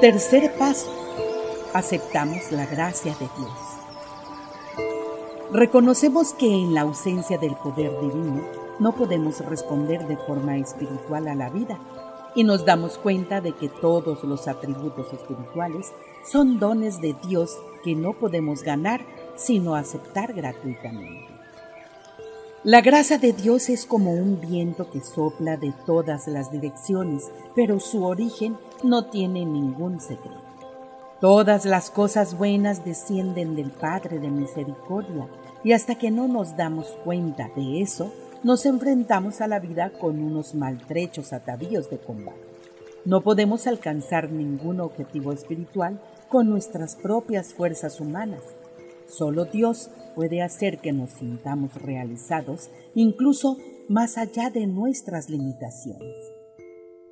Tercer paso. Aceptamos la gracia de Dios. Reconocemos que en la ausencia del poder divino no podemos responder de forma espiritual a la vida y nos damos cuenta de que todos los atributos espirituales son dones de Dios que no podemos ganar sino aceptar gratuitamente. La gracia de Dios es como un viento que sopla de todas las direcciones, pero su origen no tiene ningún secreto. Todas las cosas buenas descienden del Padre de Misericordia, y hasta que no nos damos cuenta de eso, nos enfrentamos a la vida con unos maltrechos atavíos de combate. No podemos alcanzar ningún objetivo espiritual con nuestras propias fuerzas humanas, Solo Dios puede hacer que nos sintamos realizados incluso más allá de nuestras limitaciones.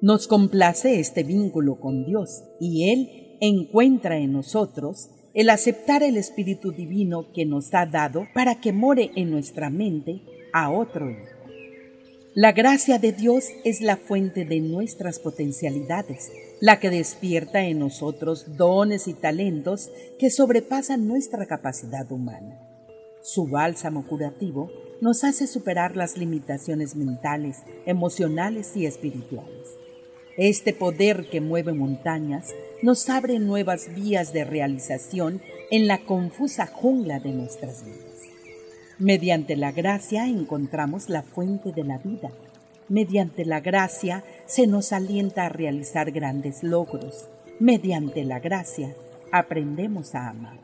Nos complace este vínculo con Dios y Él encuentra en nosotros el aceptar el Espíritu Divino que nos ha dado para que more en nuestra mente a otro. La gracia de Dios es la fuente de nuestras potencialidades la que despierta en nosotros dones y talentos que sobrepasan nuestra capacidad humana. Su bálsamo curativo nos hace superar las limitaciones mentales, emocionales y espirituales. Este poder que mueve montañas nos abre nuevas vías de realización en la confusa jungla de nuestras vidas. Mediante la gracia encontramos la fuente de la vida Mediante la gracia se nos alienta a realizar grandes logros. Mediante la gracia aprendemos a amar.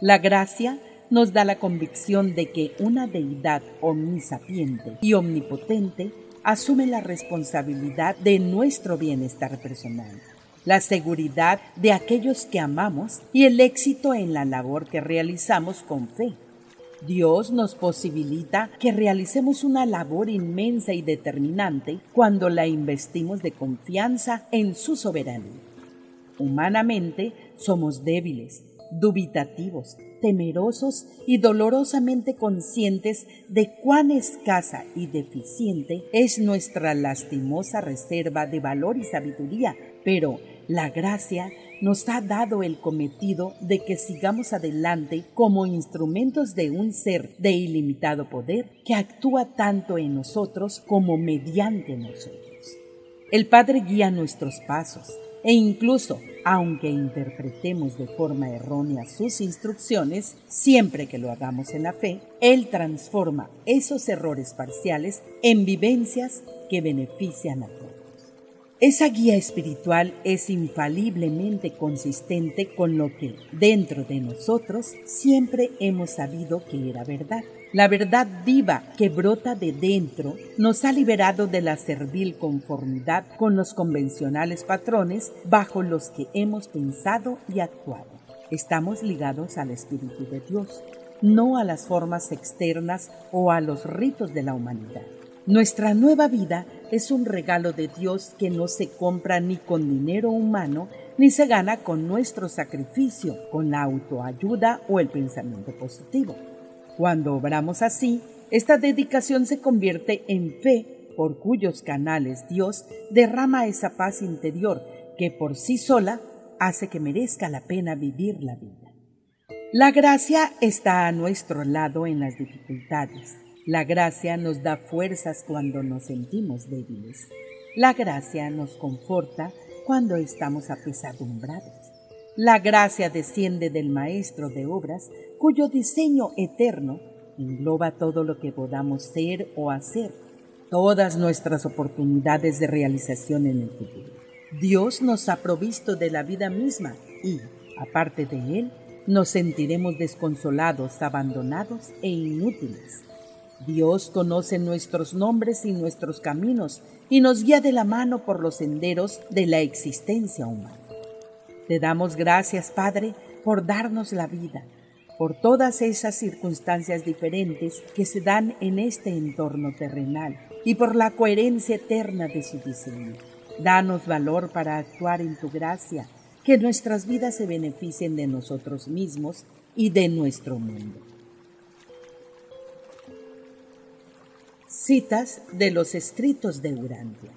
La gracia nos da la convicción de que una deidad omnisapiente y omnipotente asume la responsabilidad de nuestro bienestar personal, la seguridad de aquellos que amamos y el éxito en la labor que realizamos con fe. Dios nos posibilita que realicemos una labor inmensa y determinante cuando la investimos de confianza en su soberanía. Humanamente somos débiles, dubitativos, temerosos y dolorosamente conscientes de cuán escasa y deficiente es nuestra lastimosa reserva de valor y sabiduría, pero la gracia nos ha dado el cometido de que sigamos adelante como instrumentos de un ser de ilimitado poder que actúa tanto en nosotros como mediante nosotros. El Padre guía nuestros pasos e incluso, aunque interpretemos de forma errónea sus instrucciones, siempre que lo hagamos en la fe, Él transforma esos errores parciales en vivencias que benefician a todos. Esa guía espiritual es infaliblemente consistente con lo que dentro de nosotros siempre hemos sabido que era verdad. La verdad viva que brota de dentro nos ha liberado de la servil conformidad con los convencionales patrones bajo los que hemos pensado y actuado. Estamos ligados al Espíritu de Dios, no a las formas externas o a los ritos de la humanidad. Nuestra nueva vida es un regalo de Dios que no se compra ni con dinero humano, ni se gana con nuestro sacrificio, con la autoayuda o el pensamiento positivo. Cuando obramos así, esta dedicación se convierte en fe por cuyos canales Dios derrama esa paz interior que por sí sola hace que merezca la pena vivir la vida. La gracia está a nuestro lado en las dificultades la gracia nos da fuerzas cuando nos sentimos débiles. La gracia nos conforta cuando estamos apesadumbrados. La gracia desciende del Maestro de Obras, cuyo diseño eterno engloba todo lo que podamos ser o hacer, todas nuestras oportunidades de realización en el futuro. Dios nos ha provisto de la vida misma y, aparte de Él, nos sentiremos desconsolados, abandonados e inútiles. Dios conoce nuestros nombres y nuestros caminos y nos guía de la mano por los senderos de la existencia humana. Te damos gracias, Padre, por darnos la vida, por todas esas circunstancias diferentes que se dan en este entorno terrenal y por la coherencia eterna de su diseño. Danos valor para actuar en tu gracia, que nuestras vidas se beneficien de nosotros mismos y de nuestro mundo. Citas de los escritos de Urantia.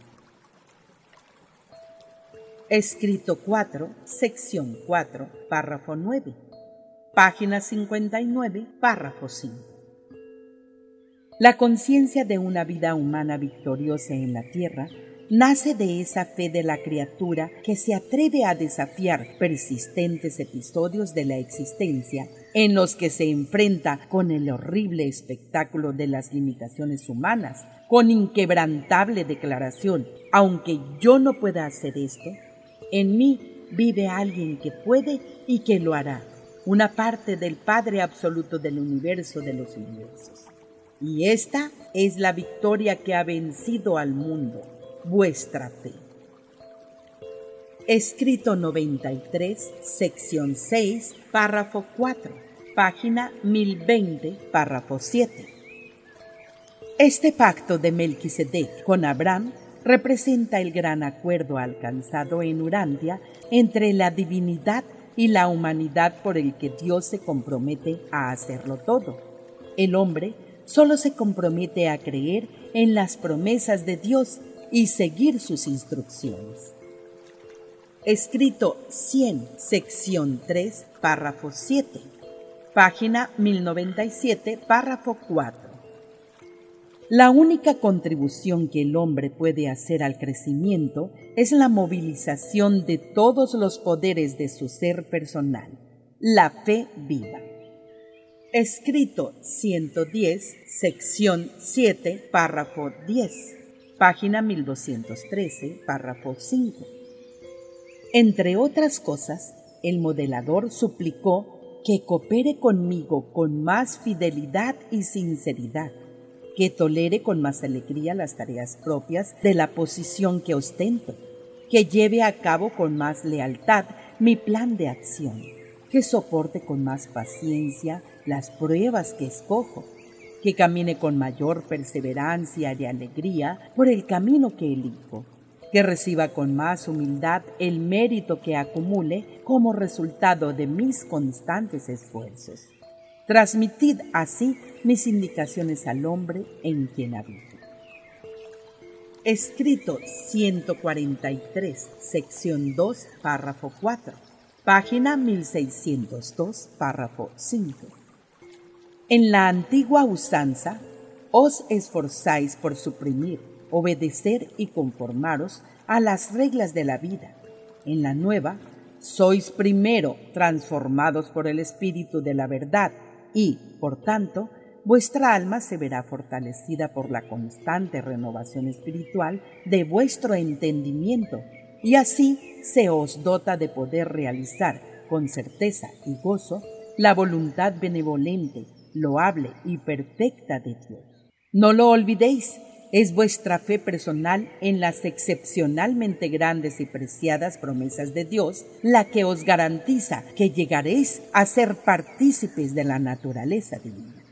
Escrito 4, sección 4, párrafo 9. Página 59, párrafo 5. La conciencia de una vida humana victoriosa en la tierra nace de esa fe de la criatura que se atreve a desafiar persistentes episodios de la existencia en los que se enfrenta con el horrible espectáculo de las limitaciones humanas, con inquebrantable declaración, aunque yo no pueda hacer esto, en mí vive alguien que puede y que lo hará, una parte del Padre absoluto del universo de los universos. Y esta es la victoria que ha vencido al mundo vuestra fe. Escrito 93, sección 6, párrafo 4, página 1020, párrafo 7. Este pacto de Melquisedec con Abraham representa el gran acuerdo alcanzado en Urantia entre la divinidad y la humanidad por el que Dios se compromete a hacerlo todo. El hombre solo se compromete a creer en las promesas de Dios y seguir sus instrucciones. Escrito 100, sección 3, párrafo 7, página 1097, párrafo 4. La única contribución que el hombre puede hacer al crecimiento es la movilización de todos los poderes de su ser personal, la fe viva. Escrito 110, sección 7, párrafo 10 página 1213, párrafo 5. Entre otras cosas, el modelador suplicó que coopere conmigo con más fidelidad y sinceridad, que tolere con más alegría las tareas propias de la posición que ostento, que lleve a cabo con más lealtad mi plan de acción, que soporte con más paciencia las pruebas que escojo, que camine con mayor perseverancia y alegría por el camino que elijo, que reciba con más humildad el mérito que acumule como resultado de mis constantes esfuerzos. Transmitid así mis indicaciones al hombre en quien habito. Escrito 143, sección 2, párrafo 4, página 1602, párrafo 5. En la antigua usanza, os esforzáis por suprimir, obedecer y conformaros a las reglas de la vida. En la nueva, sois primero transformados por el Espíritu de la verdad y, por tanto, vuestra alma se verá fortalecida por la constante renovación espiritual de vuestro entendimiento y así se os dota de poder realizar con certeza y gozo la voluntad benevolente loable y perfecta de Dios. No lo olvidéis, es vuestra fe personal en las excepcionalmente grandes y preciadas promesas de Dios la que os garantiza que llegaréis a ser partícipes de la naturaleza divina.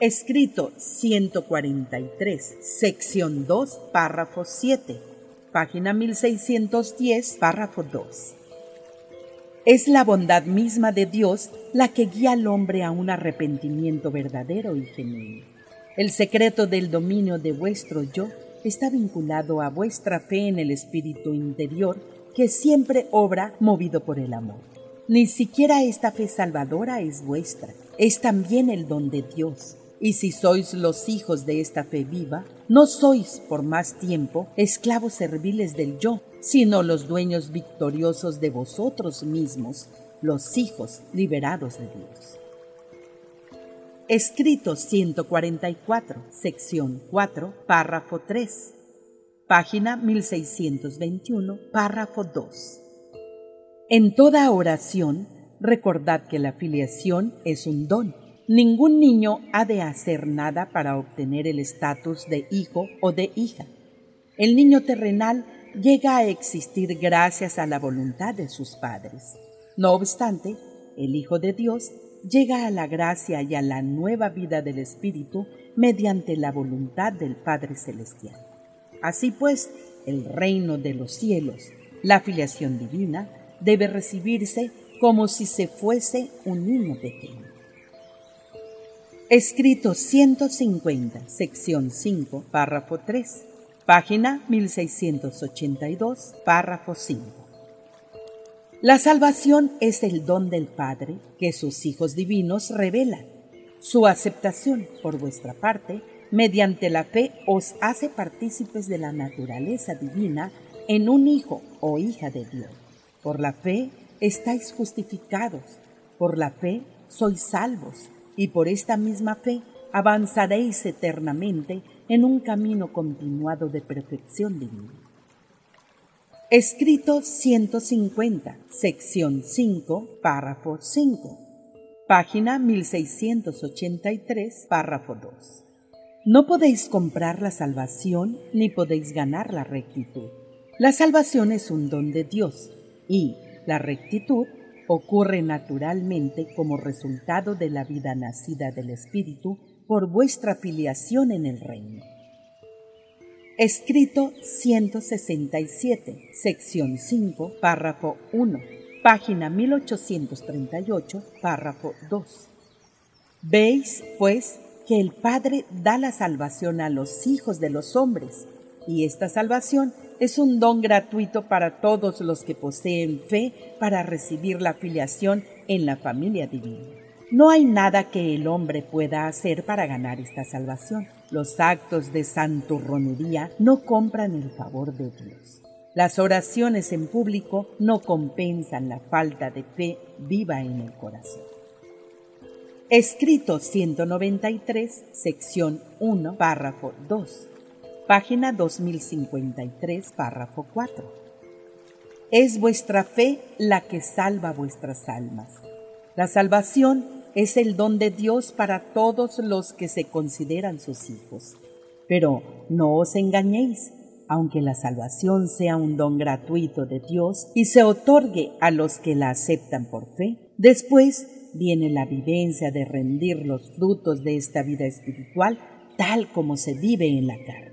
Escrito 143, sección 2, párrafo 7, página 1610, párrafo 2. Es la bondad misma de Dios la que guía al hombre a un arrepentimiento verdadero y genuino. El secreto del dominio de vuestro yo está vinculado a vuestra fe en el espíritu interior que siempre obra movido por el amor. Ni siquiera esta fe salvadora es vuestra, es también el don de Dios. Y si sois los hijos de esta fe viva, no sois por más tiempo esclavos serviles del yo, sino los dueños victoriosos de vosotros mismos, los hijos liberados de Dios. Escrito 144, sección 4, párrafo 3, página 1621, párrafo 2. En toda oración, recordad que la filiación es un don. Ningún niño ha de hacer nada para obtener el estatus de hijo o de hija. El niño terrenal llega a existir gracias a la voluntad de sus padres. No obstante, el Hijo de Dios llega a la gracia y a la nueva vida del Espíritu mediante la voluntad del Padre Celestial. Así pues, el reino de los cielos, la filiación divina, debe recibirse como si se fuese un niño pequeño. Escrito 150, sección 5, párrafo 3 página 1682, párrafo 5. La salvación es el don del Padre que sus hijos divinos revelan. Su aceptación, por vuestra parte, mediante la fe os hace partícipes de la naturaleza divina en un hijo o hija de Dios. Por la fe estáis justificados, por la fe sois salvos, y por esta misma fe avanzaréis eternamente en un camino continuado de perfección divina. Escrito 150, sección 5, párrafo 5, página 1683, párrafo 2. No podéis comprar la salvación ni podéis ganar la rectitud. La salvación es un don de Dios y la rectitud ocurre naturalmente como resultado de la vida nacida del Espíritu por vuestra filiación en el reino. Escrito 167, sección 5, párrafo 1, página 1838, párrafo 2. Veis, pues, que el Padre da la salvación a los hijos de los hombres, y esta salvación es un don gratuito para todos los que poseen fe para recibir la filiación en la familia divina. No hay nada que el hombre pueda hacer para ganar esta salvación. Los actos de santurronería no compran el favor de Dios. Las oraciones en público no compensan la falta de fe viva en el corazón. Escrito 193, sección 1, párrafo 2, página 2053, párrafo 4. Es vuestra fe la que salva vuestras almas. La salvación es el don de Dios para todos los que se consideran sus hijos. Pero no os engañéis, aunque la salvación sea un don gratuito de Dios y se otorgue a los que la aceptan por fe, después viene la vivencia de rendir los frutos de esta vida espiritual tal como se vive en la carne.